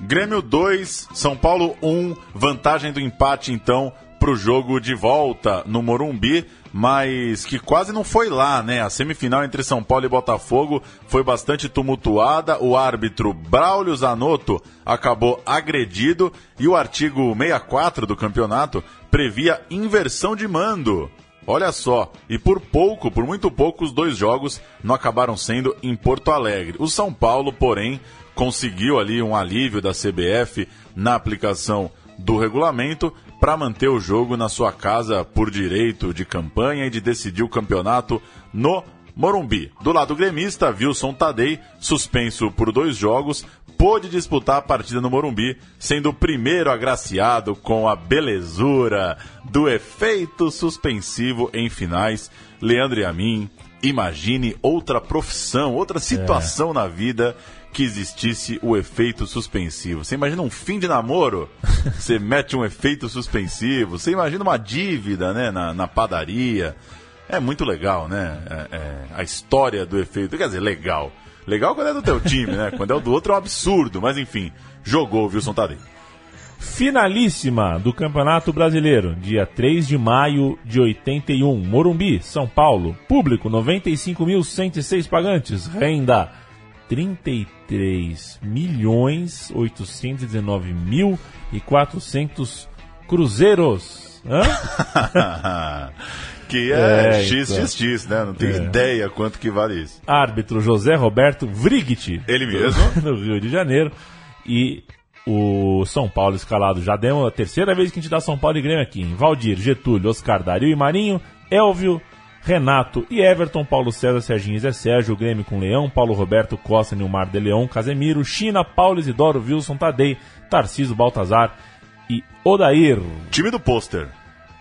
Grêmio 2, São Paulo 1, vantagem do empate então para o jogo de volta no Morumbi, mas que quase não foi lá, né? A semifinal entre São Paulo e Botafogo foi bastante tumultuada. O árbitro Braulio Zanotto acabou agredido e o artigo 64 do campeonato previa inversão de mando. Olha só, e por pouco, por muito pouco, os dois jogos não acabaram sendo em Porto Alegre. O São Paulo, porém, conseguiu ali um alívio da CBF na aplicação do regulamento para manter o jogo na sua casa por direito de campanha e de decidir o campeonato no Morumbi. Do lado gremista, Wilson Tadei, suspenso por dois jogos, pôde disputar a partida no Morumbi, sendo o primeiro agraciado com a belezura do efeito suspensivo em finais. Leandro e a mim, imagine outra profissão, outra situação é. na vida que existisse o efeito suspensivo. Você imagina um fim de namoro? [laughs] Você mete um efeito suspensivo. Você imagina uma dívida né, na, na padaria. É muito legal, né? É, é, a história do efeito. Quer dizer, legal. Legal quando é do teu time, né? Quando é o do outro é um absurdo. Mas enfim, jogou Wilson Tadei. Finalíssima do Campeonato Brasileiro, dia 3 de maio de 81, Morumbi, São Paulo. Público, 95.106 pagantes. Renda, 33 milhões 819 mil e 400 cruzeiros. Hã? [laughs] que é, é XXX, então. né? Não tenho é. ideia quanto que vale isso. Árbitro José Roberto Vrigit. Ele mesmo. [laughs] no Rio de Janeiro. E o São Paulo escalado já deu a terceira vez que a gente dá São Paulo e Grêmio aqui. Valdir, Getúlio, Oscar Dario e Marinho, Elvio, Renato e Everton, Paulo César, Serginho e Zé Sérgio, Grêmio com Leão, Paulo Roberto Costa, Nilmar de Leão, Casemiro, China, Paulo Isidoro, Wilson Tadei, Tarciso Baltazar e Odair. Time do pôster.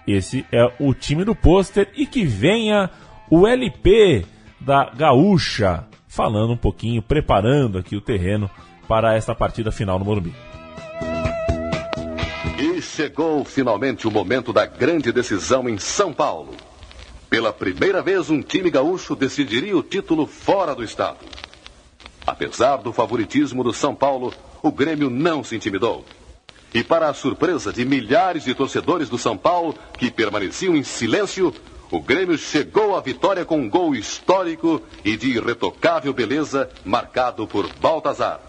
Esse é o time do pôster e que venha o LP da Gaúcha, falando um pouquinho, preparando aqui o terreno para esta partida final no Morumbi. E chegou finalmente o momento da grande decisão em São Paulo. Pela primeira vez, um time gaúcho decidiria o título fora do estado. Apesar do favoritismo do São Paulo, o Grêmio não se intimidou. E para a surpresa de milhares de torcedores do São Paulo que permaneciam em silêncio, o Grêmio chegou à vitória com um gol histórico e de irretocável beleza, marcado por Baltazar.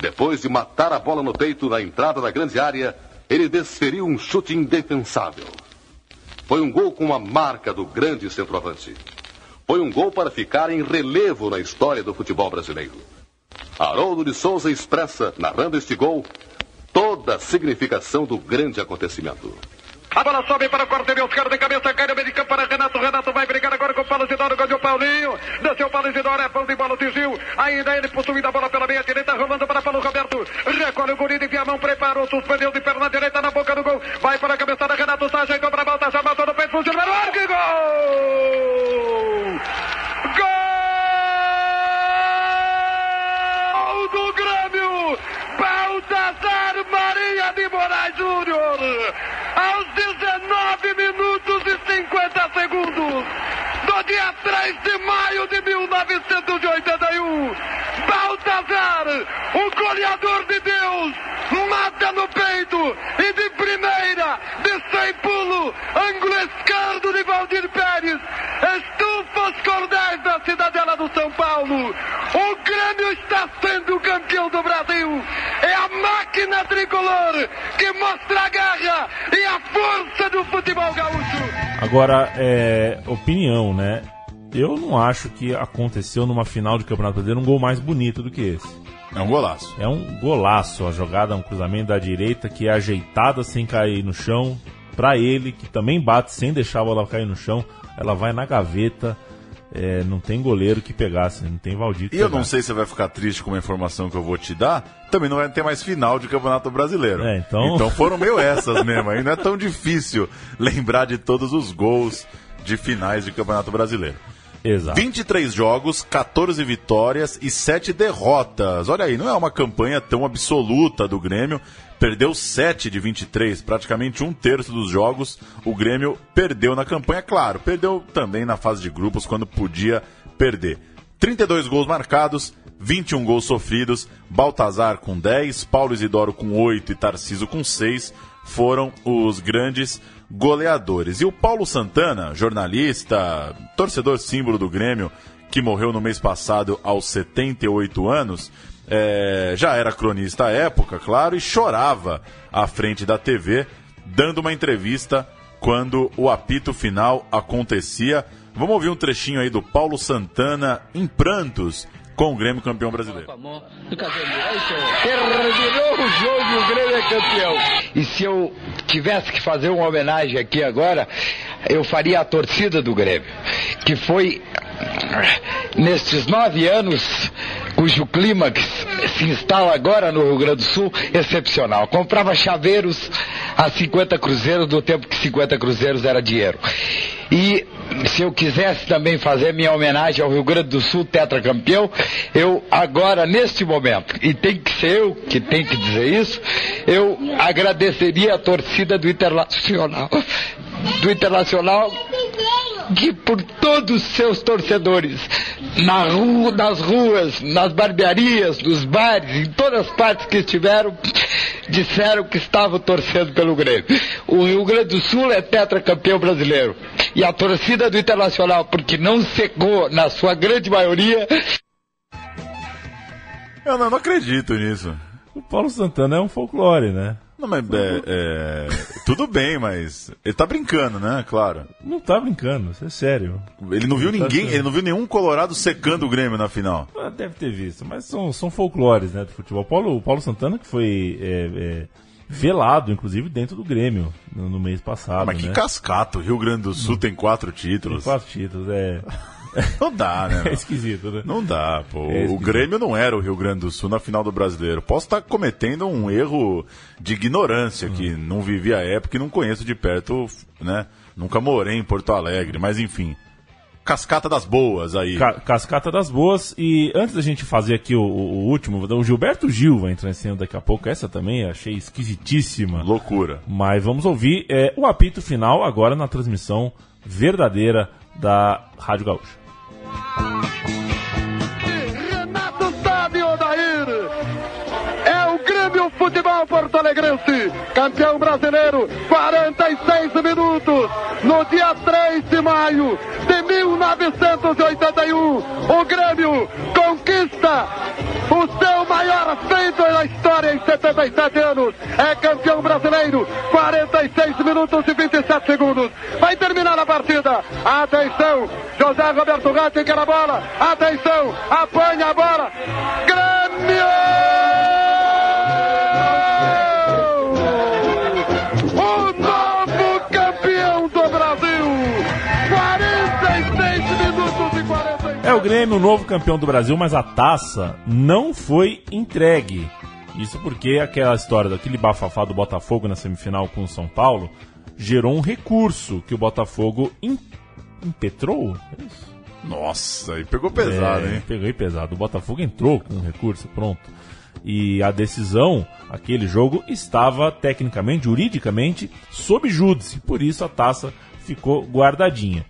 Depois de matar a bola no peito na entrada da grande área, ele desferiu um chute indefensável. Foi um gol com a marca do grande centroavante. Foi um gol para ficar em relevo na história do futebol brasileiro. Haroldo de Souza expressa, narrando este gol, toda a significação do grande acontecimento. A bola sobe para o corte meio esquerdo de cabeça, cai no meio de campo para Renato. Renato vai brigar agora com o Paulo Isidoro, ganhou o Paulinho. Desceu o Paulo Isidoro, é bom de bola, Tigil. Ainda ele possuindo a bola pela meia direita, rolando para Paulo Roberto. Recolhe o guri de via mão, preparou, suspendeu de perna direita na boca do gol. Vai para a cabeçada, Renato Sá, chegou para a volta, já matou no peito, funcionou no ar, que gol! Gol do Grêmio! Baltazar Maria de Moraes Júnior! Aos 19 minutos e 50 segundos do dia 3 de maio de 1981. Baltazar, o goleador de Deus, mata no peito e de primeira, de sem pulo, ângulo esquerdo de Valdir Pérez, estufa os cordéis da cidadela do São Paulo. O Grêmio está sendo campeão do Brasil. É a tricolor que mostra a garra e a força do futebol gaúcho. Agora, é, opinião, né? Eu não acho que aconteceu numa final de Campeonato Brasileiro um gol mais bonito do que esse. É um golaço. É um golaço. A jogada, um cruzamento da direita que é ajeitada sem cair no chão. Pra ele, que também bate sem deixar a bola cair no chão. Ela vai na gaveta. É, não tem goleiro que pegasse, não tem Valdir E eu pegasse. não sei se você vai ficar triste com a informação que eu vou te dar. Também não vai ter mais final de Campeonato Brasileiro. É, então- foram meio essas mesmo. Aí não é tão difícil lembrar de todos os gols de finais de Campeonato Brasileiro. Exato. 23 jogos, 14 vitórias e 7 derrotas. Olha aí, não é uma campanha tão absoluta do Grêmio. Perdeu 7 de 23, praticamente um terço dos jogos o Grêmio perdeu na campanha. Claro, perdeu também na fase de grupos quando podia perder. 32 gols marcados, 21 gols sofridos. Baltazar com 10, Paulo Isidoro com 8 e Tarciso com 6 foram os grandes goleadores. E o Paulo Santana, jornalista, torcedor símbolo do Grêmio, que morreu no mês passado aos 78 anos, é, já era cronista à época, claro, e chorava à frente da TV, dando uma entrevista quando o apito final acontecia. Vamos ouvir um trechinho aí do Paulo Santana em prantos com o Grêmio campeão brasileiro. Terminou o jogo e o Grêmio é campeão. E se eu tivesse que fazer uma homenagem aqui agora, eu faria a torcida do Grêmio, que foi nestes nove anos cujo clímax se instala agora no Rio Grande do Sul, excepcional. Comprava chaveiros a 50 cruzeiros do tempo que 50 cruzeiros era dinheiro. E se eu quisesse também fazer minha homenagem ao Rio Grande do Sul, tetracampeão, eu agora, neste momento, e tem que ser eu que tenho que dizer isso, eu agradeceria a torcida do Internacional. Do Internacional que por todos os seus torcedores, na rua, nas ruas, nas barbearias, nos bares, em todas as partes que estiveram, disseram que estavam torcendo pelo Grêmio. O Rio Grande do Sul é tetracampeão brasileiro. E a torcida do Internacional, porque não secou na sua grande maioria, Eu não acredito nisso. O Paulo Santana é um folclore, né? Não, mas é, é, tudo bem, mas ele tá brincando, né? Claro. Não tá brincando, isso é sério. Ele não viu Tá ninguém, sendo. ele não viu nenhum Colorado secando o Grêmio na final. Ah, Deve ter visto, mas são, são folclores né, do futebol. Paulo, o Paulo Santana que foi é, é, velado, inclusive, dentro do Grêmio no, no mês passado. Mas que né? cascato, o Rio Grande do Sul tem quatro Tem títulos. quatro títulos, é, Não dá, né? [laughs] é esquisito, né? Não dá, pô. É o. Grêmio não era o Rio Grande do Sul na final do Brasileiro. Posso estar cometendo um erro de ignorância, que Hum. não vivi a época e não conheço de perto, né? Nunca morei em Porto Alegre, mas enfim. Cascata das boas aí. Ca- Cascata das Boas. E antes da gente fazer aqui o, o- o último, o Gilberto Gil vai entrar em cena daqui a pouco. Essa também achei esquisitíssima. Loucura. Mas vamos ouvir é, o apito final agora na transmissão verdadeira da Rádio Gaúcha. Renato Futebol Porto Alegrense, campeão brasileiro, 46 minutos, no dia 3 de maio de 1981. O Grêmio conquista o seu maior feito na história em 77 anos. É campeão brasileiro, 46 minutos e 27 segundos. Vai terminar a partida. Atenção, José Roberto Ratti na bola. Atenção, apanha a bola. Grêmio! O novo campeão do Brasil! 46 minutos e É o Grêmio, o novo campeão do Brasil, mas a taça não foi entregue. Isso porque aquela história daquele bafafá do Botafogo na semifinal com o São Paulo gerou um recurso que o Botafogo impetrou. É Nossa, e pegou pesado, é, hein? Pegou pesado. O Botafogo entrou com um recurso, pronto. E a decisão, aquele jogo, estava tecnicamente, juridicamente, sob júdice. Por isso a taça ficou guardadinha.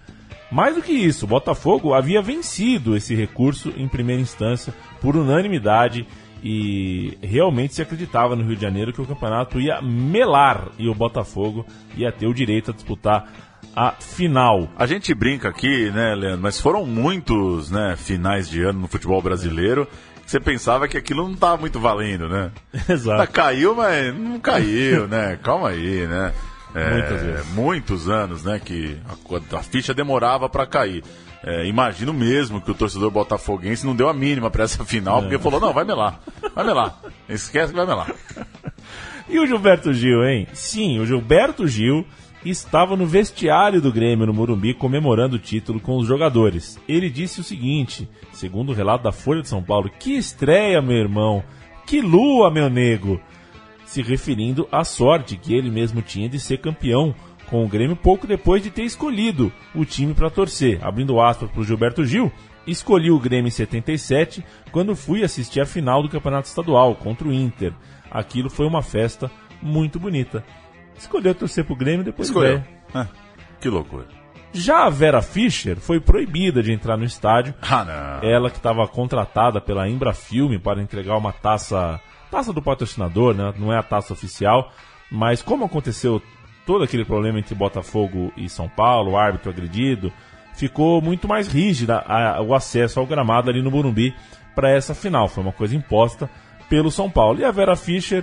Mais do que isso, o Botafogo havia vencido esse recurso em primeira instância por unanimidade e realmente se acreditava no Rio de Janeiro que o campeonato ia melar e o Botafogo ia ter o direito a disputar a final. A gente brinca aqui, né, Leandro, mas foram muitos, né, finais de ano no futebol brasileiro que você pensava que aquilo não estava muito valendo, né? [laughs] Exato. Ah, Caiu, mas não caiu, né? Calma aí, né? É. Muitos anos, né, que a, a ficha demorava para cair. É, imagino mesmo que o torcedor botafoguense não deu a mínima para essa final, É. porque falou, não, vai melar, vai melar. Esquece que vai melar. [laughs] E o Gilberto Gil, hein? Sim, o Gilberto Gil estava no vestiário do Grêmio no Morumbi comemorando o título com os jogadores. Ele disse o seguinte, segundo o relato da Folha de São Paulo: Que estreia, meu irmão! Que lua, meu nego! Se referindo à sorte que ele mesmo tinha de ser campeão com o Grêmio pouco depois de ter escolhido o time para torcer. Abrindo aspas para o Gilberto Gil, escolhi o Grêmio em 77 quando fui assistir a final do Campeonato Estadual contra o Inter. Aquilo foi uma festa muito bonita. Escolheu torcer pro Grêmio depois Escolheu. Ah, que loucura. Já a Vera Fischer foi proibida de entrar no estádio. Ah, não. Ela que estava contratada pela Embrafilme para entregar uma taça, taça do patrocinador, né? Não é a taça oficial, mas como aconteceu todo aquele problema entre Botafogo e São Paulo, o árbitro agredido, ficou muito mais rígida a- o acesso ao gramado ali no Burumbi para essa final. Foi uma coisa imposta pelo São Paulo. E a Vera Fischer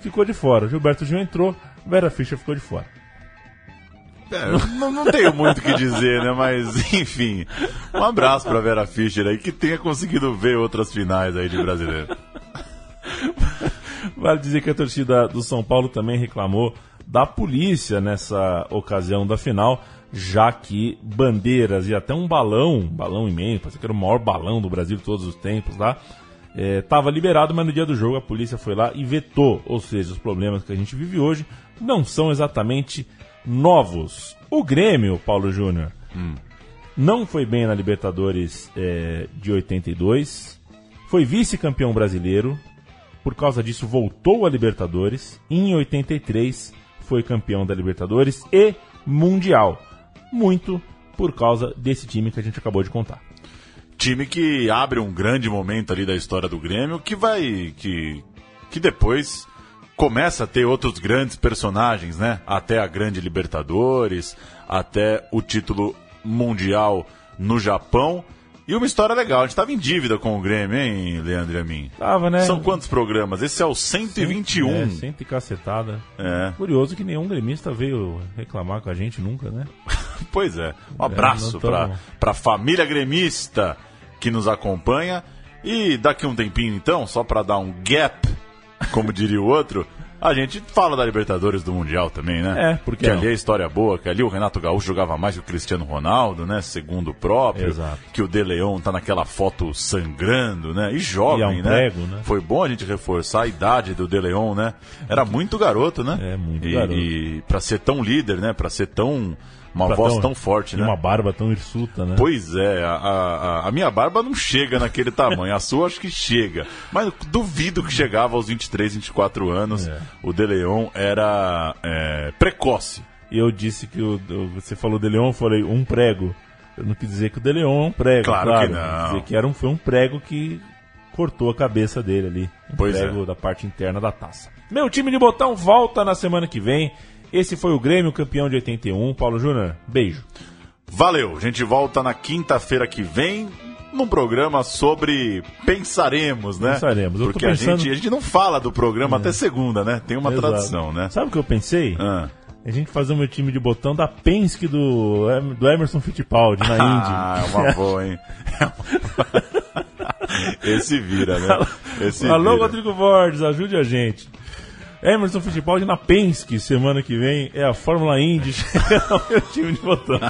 ficou de fora. Gilberto Gil entrou, Vera Fischer ficou de fora. É, não, não tenho muito o que dizer, né? Mas, [laughs] enfim. Um abraço pra Vera Fischer aí, que tenha conseguido ver outras finais aí de brasileiro. [laughs] Vale dizer que a torcida do São Paulo também reclamou da polícia nessa ocasião da final, já que bandeiras e até um balão, um balão imenso, parece que era o maior balão do Brasil de todos os tempos lá, estava liberado, mas no dia do jogo a polícia foi lá e vetou. Ou seja, os problemas que a gente vive hoje não são exatamente novos. O Grêmio, Paulo Júnior, não foi bem na Libertadores eh, de 82, foi vice-campeão brasileiro, por causa disso voltou a Libertadores, e em 83 foi campeão da Libertadores e Mundial. Muito por causa desse time que a gente acabou de contar. Time que abre um grande momento ali da história do Grêmio, que vai. que, que depois começa a ter outros grandes personagens, né? Até a grande Libertadores, até o título mundial no Japão. E uma história legal, a gente estava em dívida com o Grêmio, hein, Leandro e a mim? Tava, né? São quantos programas? Esse é o 121. É, cento e cacetada. É. Curioso que nenhum gremista veio reclamar com a gente nunca, né? [laughs] Pois é. Um abraço não tamo- para a família gremista que nos acompanha. E daqui um tempinho, então, só para dar um gap, como diria o outro, a gente fala da Libertadores do Mundial também, né? É, por que que não? ali é história boa, que ali o Renato Gaúcho jogava mais que o Cristiano Ronaldo, né? Segundo o próprio. Exato. Que o De Leon tá naquela foto sangrando, né? E jovem, E é um né? prego, né? Foi bom a gente reforçar a idade do De Leon, né? Era muito garoto, né? É, muito e, garoto. E pra ser tão líder, né? Pra ser tão... Uma Pra voz tão- tão forte, né? uma barba tão hirsuta, né? Pois é, a, a, a minha barba não chega naquele tamanho, a sua acho que chega. Mas duvido que chegava aos 23, 24 anos. É. O De Leon era é, precoce. E eu disse que o, você falou de Leon, eu falei um prego. Eu não quis dizer que o De Leon é um prego, Claro claro. que não. Quis dizer que era um, foi um prego que cortou a cabeça dele ali. Um Pois prego é. da parte interna da taça. Meu time de botão volta na semana que vem. Esse foi o Grêmio, campeão de 81. Paulo Júnior, beijo. Valeu, a gente volta na quinta-feira que vem num programa sobre pensaremos, né? Pensaremos. Porque pensando- a, gente, a gente não fala do programa até segunda, né? Tem uma Exato. tradição, né? Sabe o que eu pensei? Ah. A gente fazer o meu time de botão da Penske do, do Emerson Fittipaldi na [laughs] Indy. Ah, é uma [laughs] boa, hein? [laughs] Esse vira, né? Esse Alô, vira. Rodrigo Borges, ajude a gente. Emerson Fittipaldi na Penske, semana que vem, é a Fórmula Indy. [laughs] é o meu time de botão.